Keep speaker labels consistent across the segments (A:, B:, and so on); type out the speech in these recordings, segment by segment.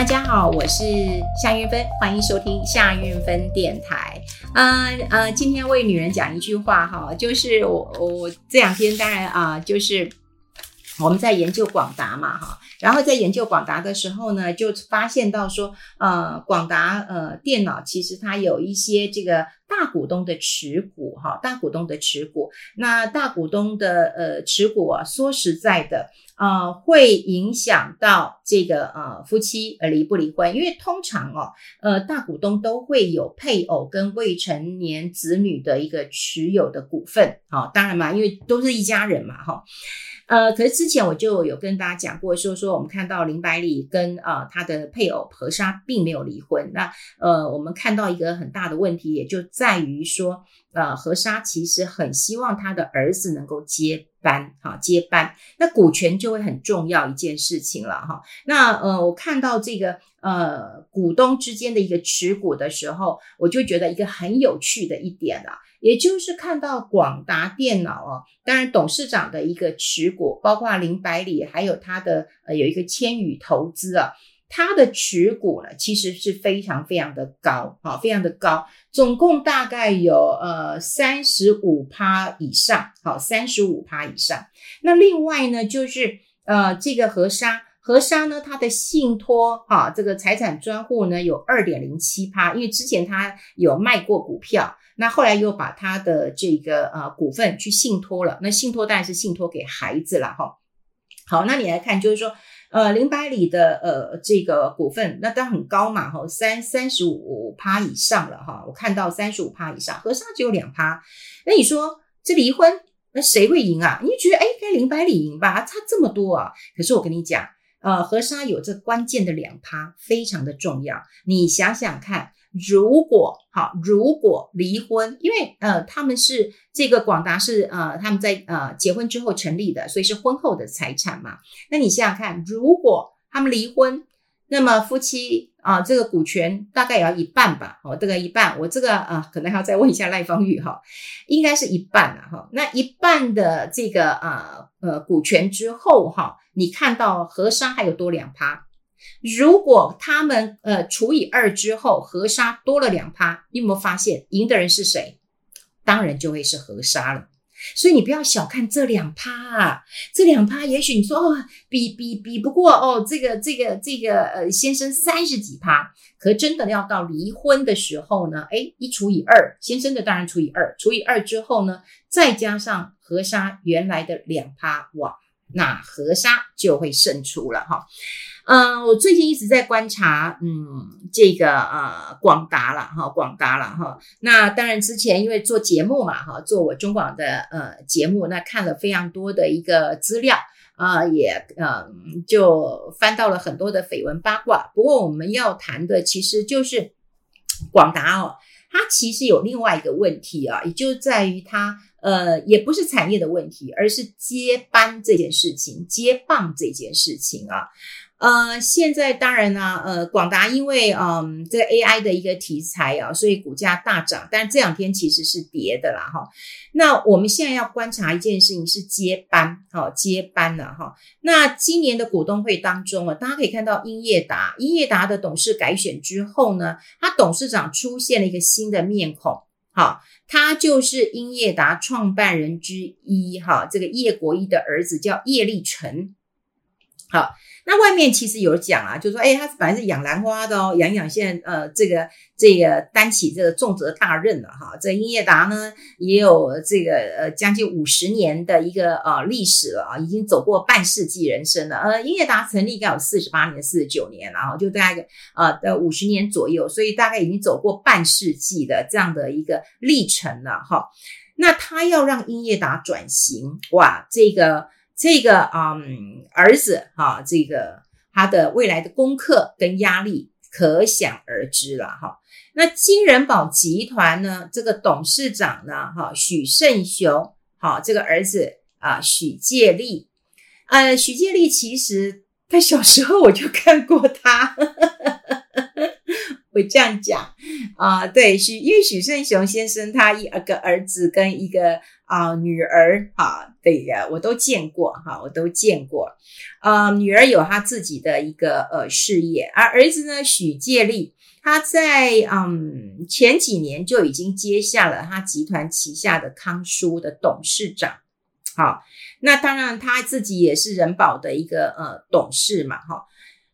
A: 大家好，我是夏韵芬，欢迎收听夏韵芬电台。呃呃，今天为女人讲一句话哈，就是我我这两天当然啊、就是我们在研究广达嘛哈，然后在研究广达的时候呢，就发现到说，呃，广达呃电脑其实它有一些这个大股东的持股哈，大股东的持股，那大股东的呃持股啊，说实在的。呃，会影响到这个呃夫妻呃离不离婚，因为通常哦，呃大股东都会有配偶跟未成年子女的一个持有的股份，好、当然嘛，因为都是一家人嘛，哈、呃，可是之前我就有跟大家讲过，说说我们看到林百里跟、呃、他的配偶何莎并没有离婚，那呃我们看到一个很大的问题，也就在于说，呃何莎其实很希望他的儿子能够接。班哈接班，那股权就会很重要一件事情了哈。那呃，我看到这个呃股东之间的一个持股的时候，我就觉得一个很有趣的一点啊，也就是看到广达电脑哦，当然董事长的一个持股，包括林百里，还有他的呃有一个千羽投资啊。它的持股呢，其实是非常非常的高，好，非常的高，总共大概有呃三十五趴以上，好，三十五趴以上。那另外呢，就是呃这个何莎，何莎呢，它的信托哈，这个财产专户呢有二点零七趴，因为之前他有卖过股票，那后来又把他的这个呃股份去信托了，那信托当然是信托给孩子了哈。好，那你来看，就是说。呃，零百里的呃这个股份，那当然很高嘛，哈，三三十五趴以上了哈，我看到三十五趴以上，河沙只有两趴，那你说这离婚，那谁会赢啊？你觉得哎，该零百里赢吧，差这么多啊！可是我跟你讲，呃，河沙有这关键的两趴，非常的重要，你想想看。如果好，如果离婚，因为呃，他们是这个广达是呃，他们在呃结婚之后成立的，所以是婚后的财产嘛。那你想想看，如果他们离婚，那么夫妻啊、呃，这个股权大概也要一半吧？哦，大概一半，我这个啊、可能还要再问一下赖芳玉哈，应该是一半了哈。那一半的这个啊呃，呃股权之后哈，你看到何莎还有多两趴。如果他们呃除以二之后，河沙多了两趴，你有没有发现赢的人是谁？当然就会是河沙了。所以你不要小看这两趴啊，这两趴也许你说哦，比比比不过哦，这个这个这个呃先生三十几趴，可真的要到离婚的时候呢，诶，一除以二，先生的当然除以二，除以二之后呢，再加上河沙原来的两趴，哇，那河沙就会胜出了哈。嗯、我最近一直在观察，嗯，这个呃广达了哈，广达了哈。那当然之前因为做节目嘛哈，做我中广的呃节目，那看了非常多的一个资料啊、也呃就翻到了很多的绯闻八卦。不过我们要谈的其实就是广达哦，它其实有另外一个问题啊，也就在于它呃也不是产业的问题，而是接班这件事情，接棒这件事情啊。呃，现在当然呢，呃，广达因为嗯这个 AI 的一个题材啊，所以股价大涨，但这两天其实是跌的啦哈。那我们现在要观察一件事情是接班，好接班了哈。那今年的股东会当中啊，大家可以看到英业达，英业达的董事改选之后呢，他董事长出现了一个新的面孔，好，他就是英业达创办人之一哈，这个叶国一的儿子叫叶立成，好。那外面其实有讲啊，就说，哎，他本来是养兰花的哦，养养现在呃，这个这个担起这个重责大任了哈。这英业达呢也有这个呃将近五十年的一个呃历史了啊，已经走过半世纪人生了。呃，英业达成立应该有四十八年、四十九年，然后就大概呃的五十年左右，所以大概已经走过半世纪的这样的一个历程了哈。那他要让英业达转型，哇，这个。这个嗯，儿子哈，这个他的未来的功课跟压力可想而知了哈。那金仁宝集团呢，这个董事长呢，哈，许胜雄，好，这个儿子啊，许介立，呃，许介立其实他小时候我就看过他，会这样讲啊、对许，因为许胜雄先生他一个儿子跟一个啊、女儿啊，对呀，我都见过哈，我都见过。啊、女儿有她自己的一个呃事业，而儿子呢，许介立，他在嗯前几年就已经接下了他集团旗下的康舒的董事长。好，那当然他自己也是人保的一个呃董事嘛，哈。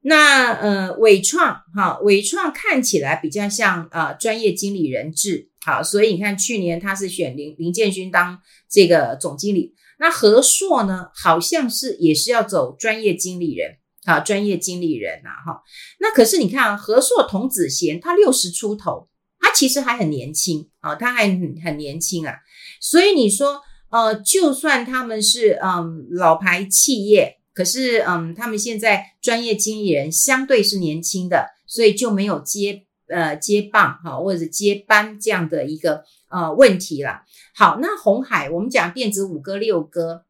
A: 那呃，伟创哈，伟创看起来比较像啊、呃、专业经理人制，好，所以你看去年他是选林林建勋当这个总经理。那和硕呢，好像是也是要走专业经理人啊，专业经理人呐、啊，哈。那可是你看啊，和硕童子贤他六十出头，他其实还很年轻啊，他还很很年轻啊。所以你说呃，就算他们是嗯老牌企业。可是，嗯，他们现在专业经理人相对是年轻的，所以就没有接呃接棒哈，或者接班这样的一个呃问题了。好，那红海我们讲电子五哥六哥，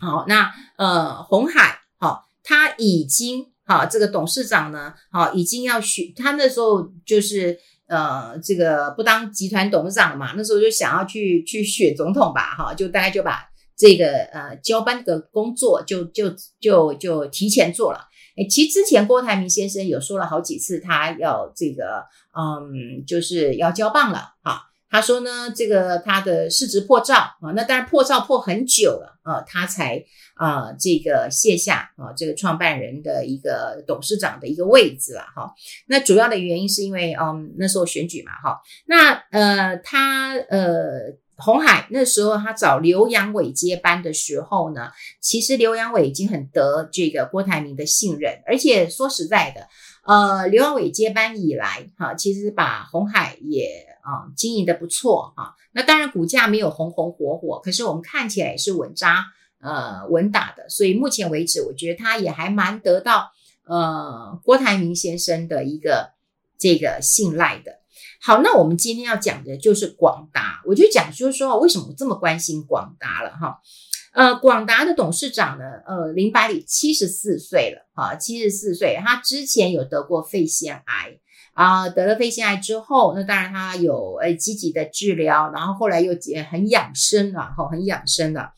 A: 好，那呃红海好，他已经好这个董事长呢，好已经要选，他那时候就是呃这个不当集团董事长嘛，那时候就想要去去选总统吧，哈，就大概就把。这个呃交班的工作就就就就提前做了。诶，其实之前郭台铭先生有说了好几次，他要这个嗯，就是要交棒了哈。他说呢，这个他的市值破兆啊，那当然破兆破很久了啊，他才啊这个卸下啊这个创办人的一个董事长的一个位置了哈。那主要的原因是因为嗯那时候选举嘛哈。那呃他呃。鸿海那时候他找刘扬伟接班的时候呢，其实刘扬伟已经很得这个郭台铭的信任，而且说实在的，呃，刘扬伟接班以来，哈，其实把鸿海也啊、经营的不错哈。那当然股价没有红红火火，可是我们看起来也是稳扎呃稳打的，所以目前为止，我觉得他也还蛮得到呃郭台铭先生的一个这个信赖的。好，那我们今天要讲的就是广达，我就讲就是说，为什么我这么关心广达了哈？呃，广达的董事长呢，呃，林百里七十四岁了哈，七十四岁，他之前有得过肺腺癌啊，得了肺腺癌之后，那当然他有呃积极的治疗，然后后来又很养生了哈，很养生了。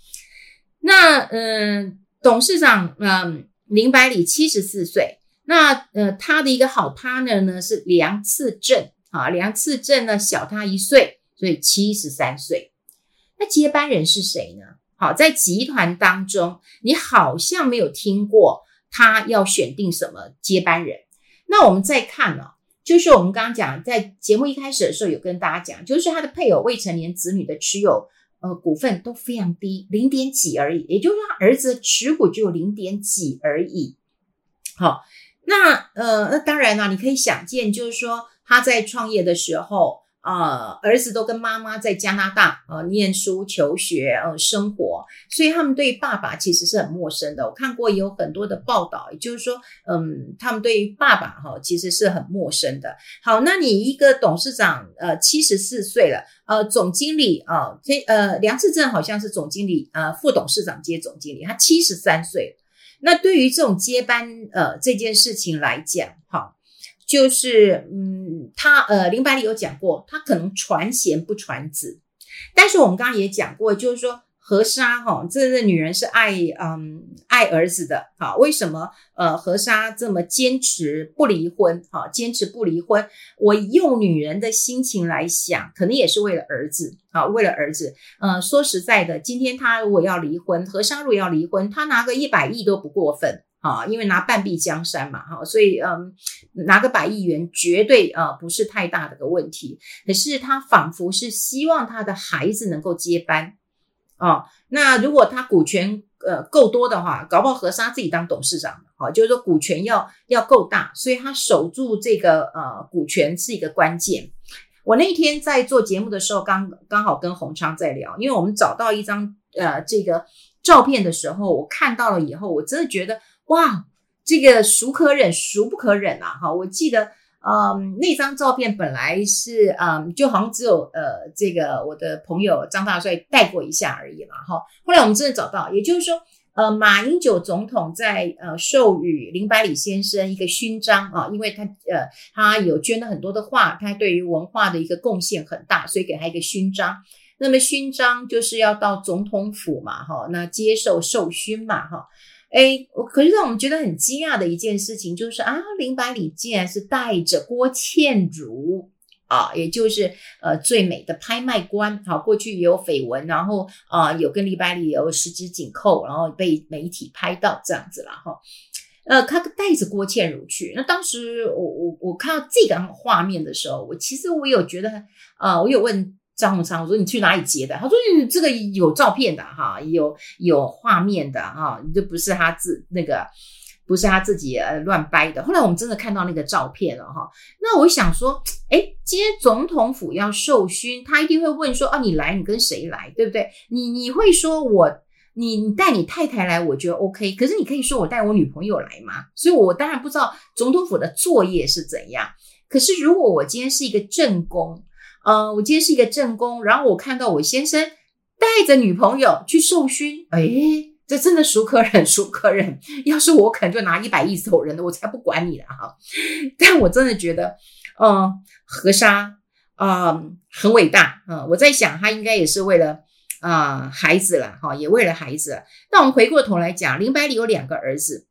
A: 那嗯、董事长嗯、林百里七十四岁，那呃，他的一个好 partner 呢是梁次正。啊，梁次正呢小他一岁，所以七十三岁。那接班人是谁呢？好，在集团当中，你好像没有听过他要选定什么接班人。那我们再看、哦，就是我们刚刚讲，在节目一开始的时候有跟大家讲，就是他的配偶、未成年子女的持有呃股份都非常低，零点几而已，也就是说他儿子持股只有零点几而已。好，那呃，那当然了，你可以想见，就是说。他在创业的时候，啊、呃，儿子都跟妈妈在加拿大、呃、念书、求学，呃，生活，所以他们对爸爸其实是很陌生的。我看过有很多的报道，也就是说，嗯，他们对爸爸哈、其实是很陌生的。好，那你一个董事长，呃，七十四岁了，呃，总经理啊，这、呃、梁志正好像是总经理，呃，副董事长接总经理，他七十三岁。那对于这种接班呃这件事情来讲，哈。就是，嗯，他呃，林百里有讲过，他可能传贤不传子，但是我们刚刚也讲过，就是说何沙哈，这个女人是爱嗯爱儿子的，啊，为什么呃和沙这么坚持不离婚？好，坚持不离婚，我用女人的心情来想，可能也是为了儿子，啊，为了儿子。呃，说实在的，今天他如果要离婚，何沙如果要离婚，他拿个一百亿都不过分。啊，因为拿半壁江山嘛，哈，所以嗯，拿个百亿元绝对啊不是太大的个问题。可是他仿佛是希望他的孩子能够接班，哦，那如果他股权呃够多的话，搞不好和沙自己当董事长，哈，就是说股权要要够大，所以他守住这个呃股权是一个关键。我那天在做节目的时候，刚刚好跟洪昌在聊，因为我们找到一张呃这个照片的时候，我看到了以后，我真的觉得。哇，这个孰可忍孰不可忍啊！哈，我记得，嗯，那张照片本来是，嗯，就好像只有呃，这个我的朋友张大帅带过一下而已嘛，哈。后来我们真的找到，也就是说，呃，马英九总统在呃授予林百里先生一个勋章啊，因为他呃他有捐了很多的画，他对于文化的一个贡献很大，所以给他一个勋章。那么勋章就是要到总统府嘛，哈，那接受授勋嘛，哈，诶，可是让我们觉得很惊讶的一件事情就是啊，林百里竟然是带着郭倩如。啊，也就是呃最美的拍卖官，好，过去也有绯闻，然后啊、有跟林百里有十指紧扣，然后被媒体拍到这样子了哈。呃，他带着郭倩如去，那当时我我我看到这个画面的时候，我其实我有觉得啊、我有问张宏昌，我说你去哪里截的？他说你这个有照片的哈，有有画面的哈，这不是他自那个。不是他自己呃乱掰的。后来我们真的看到那个照片了哈。那我想说，诶，今天总统府要授勋，他一定会问说，啊，你来，你跟谁来，对不对？你你会说我，你你带你太太来，我觉得 OK。可是你可以说我带我女朋友来吗？所以我当然不知道总统府的作业是怎样。可是如果我今天是一个正宫，呃，我今天是一个正宫，然后我看到我先生带着女朋友去受勋，诶这真的孰可忍，孰可忍。要是我，可能就拿一百亿走人了，我才不管你了哈。但我真的觉得，嗯、呃，和沙啊、很伟大，嗯、我在想他应该也是为了啊、孩子了哈，也为了孩子。那我们回过头来讲，林百里有两个儿子，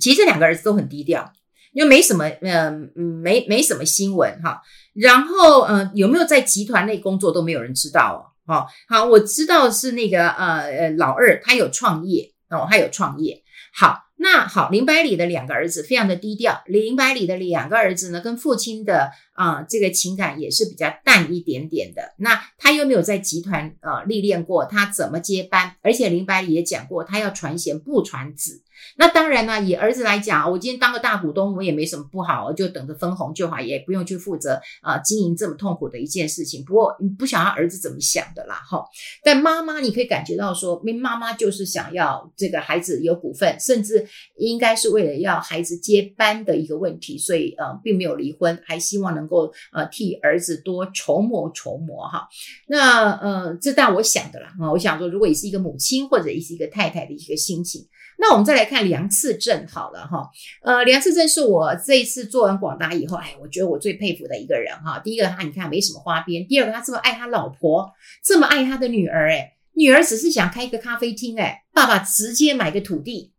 A: 其实这两个儿子都很低调，因为没什么，嗯、呃、没没什么新闻哈。然后，嗯、有没有在集团内工作都没有人知道哦。好好，我知道是那个呃呃老二，他有创业哦，他有创业。好，那好，林百里的两个儿子非常的低调。林百里的两个儿子呢，跟父亲的啊、这个情感也是比较淡一点点的。那他又没有在集团呃历练过，他怎么接班？而且林白也讲过，他要传贤不传子。那当然呢，以儿子来讲，我今天当个大股东，我也没什么不好，就等着分红就好，也不用去负责啊、呃、经营这么痛苦的一件事情。不过你不想要儿子怎么想的啦，哈。但妈妈你可以感觉到说，妈妈就是想要这个孩子有股份，甚至应该是为了要孩子接班的一个问题，所以呃并没有离婚，还希望能够呃替儿子多筹谋筹谋哈。那呃这当我想的啦啊，我想说，如果你是一个母亲或者你是一个太太的一个心情。那我们再来看梁次正好了哈，呃，梁次正是我这一次做完广达以后，哎，我觉得我最佩服的一个人哈。第一个他你看没什么花边，第二个他这么爱他老婆，这么爱他的女儿，哎，女儿只是想开一个咖啡厅，哎，爸爸直接买个土地，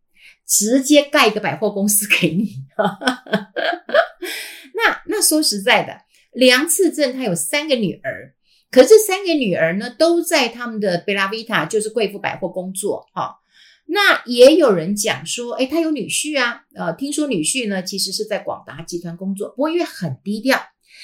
A: 直接盖一个百货公司给你。说实在的，梁次正他有三个女儿，可这三个女儿呢都在他们的贝拉维塔，就是贵妇百货工作哈。那也有人讲说，诶，他有女婿啊，呃，听说女婿呢其实是在广达集团工作，不过因为很低调，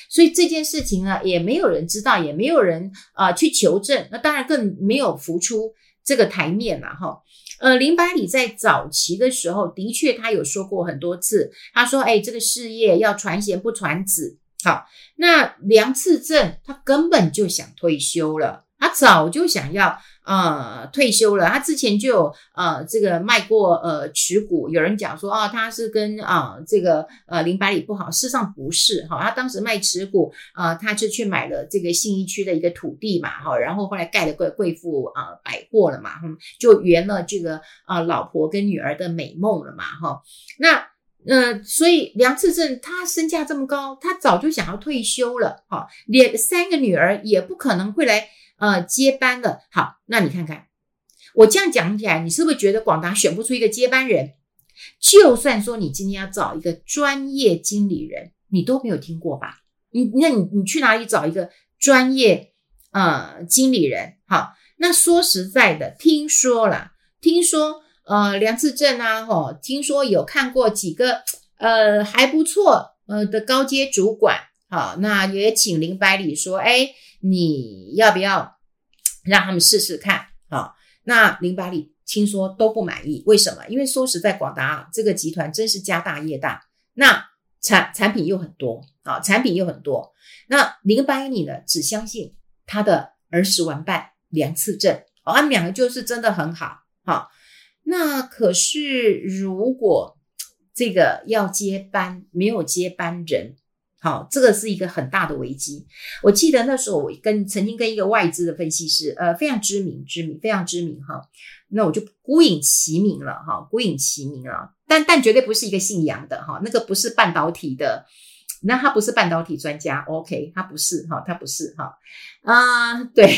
A: 所以这件事情呢也没有人知道，也没有人啊、去求证，那当然更没有浮出这个台面了哈。呃，林百里在早期的时候，的确他有说过很多次，他说，哎，这个事业要传贤不传子。好，那梁次正他根本就想退休了，他早就想要。呃，退休了，他之前就有呃这个卖过呃持股，有人讲说啊、他是跟啊、这个呃林百里不好，事实上不是哈、他当时卖持股啊、他就去买了这个信义区的一个土地嘛哈、然后后来盖了个贵妇啊、百货了嘛，嗯，就圆了这个啊、老婆跟女儿的美梦了嘛哈、那呃所以梁次正他身价这么高，他早就想要退休了哈、连三个女儿也不可能会来。呃，接班了，好，那你看看，我这样讲起来，你是不是觉得广达选不出一个接班人？就算说你今天要找一个专业经理人，你都没有听过吧？你那你你去哪里找一个专业呃经理人？好，那说实在的，听说了，听说呃梁志正啊，吼，听说有看过几个呃还不错呃的高阶主管，好，那也请林百里说，哎。你要不要让他们试试看啊？那林百里听说都不满意，为什么？因为说实在，广达这个集团真是家大业大，那产产品又很多啊，产品又很多。那林百里呢，只相信他的儿时玩伴梁次正，哦，他们两个就是真的很好。好，那可是如果这个要接班，没有接班人。好，这个是一个很大的危机。我记得那时候我跟曾经跟一个外资的分析师，呃，非常知名、知名、非常知名哈。那我就孤影其名了哈，孤影其名了。但但绝对不是一个姓杨的哈，那个不是半导体的，那他不是半导体专家，OK，他不是哈，他不是哈啊，对。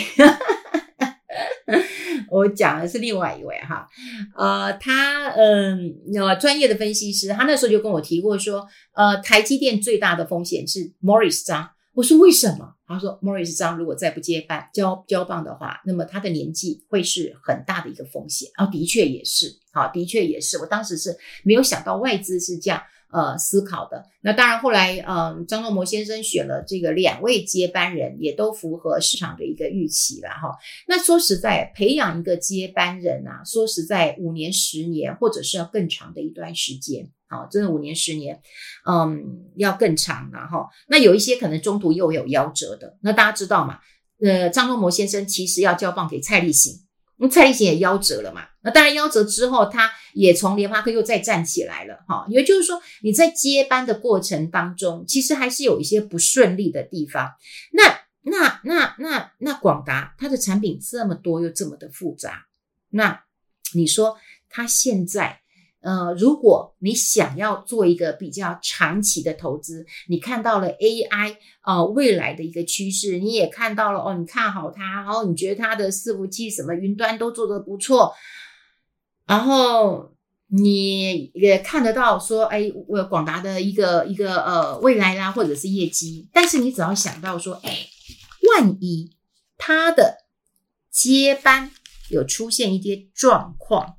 A: 我讲的是另外一位哈，呃，他嗯，呃，专业的分析师，他那时候就跟我提过说，呃，台积电最大的风险是 Morris 张。我说为什么？他说 Morris 张如果再不接班交交棒的话，那么他的年纪会是很大的一个风险。啊，的确也是，好，的确也是。我当时是没有想到外资是这样。呃，思考的那当然，后来嗯，张忠谋先生选了这个两位接班人，也都符合市场的一个预期了哈。那说实在，培养一个接班人啊，说实在，五年、十年，或者是要更长的一段时间，好，真的五年、十年，嗯，要更长了哈。那有一些可能中途又有夭折的，那大家知道嘛？呃，张忠谋先生其实要交棒给蔡立行。那蔡立行也夭折了嘛？那当然夭折之后，他也从联发科又再站起来了，哈。也就是说，你在接班的过程当中，其实还是有一些不顺利的地方。那、那、那、那、那广达它的产品这么多又这么的复杂，那你说它现在？呃，如果你想要做一个比较长期的投资，你看到了 AI 呃未来的一个趋势，你也看到了哦，你看好它，然后你觉得它的伺服器什么云端都做得不错，然后你也看得到说，哎，我广达的一个一个呃未来啦，或者是业绩，但是你只要想到说，哎，万一它的接班有出现一些状况，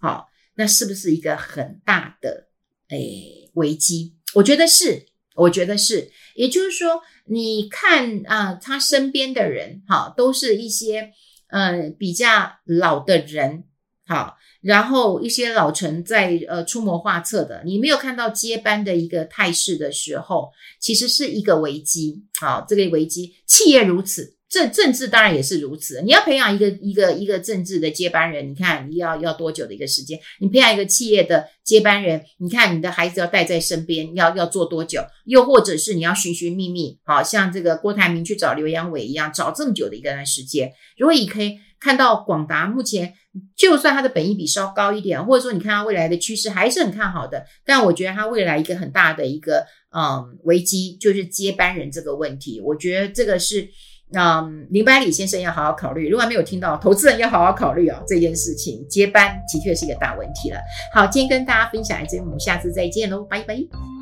A: 好。那是不是一个很大的诶危机？我觉得是，我觉得是。也就是说，你看啊、他身边的人哈，都是一些呃比较老的人，好，然后一些老臣在呃出谋划策的，你没有看到接班的一个态势的时候，其实是一个危机。好，这个危机，企业如此。政政治当然也是如此，你要培养一个一个一个政治的接班人，你看你要要多久的一个时间？你培养一个企业的接班人，你看你的孩子要带在身边，要要做多久？又或者是你要寻寻觅觅，好像这个郭台铭去找刘阳伟一样，找这么久的一个段时间。如果你可以看到广达目前，就算它的本益比稍高一点，或者说你看它未来的趋势还是很看好的，但我觉得它未来一个很大的一个嗯危机就是接班人这个问题，我觉得这个是。那、嗯、林百里先生要好好考虑，如果没有听到，投资人要好好考虑哦，这件事情接班的确是一个大问题了。好，今天跟大家分享这些，我们下次再见喽，拜拜。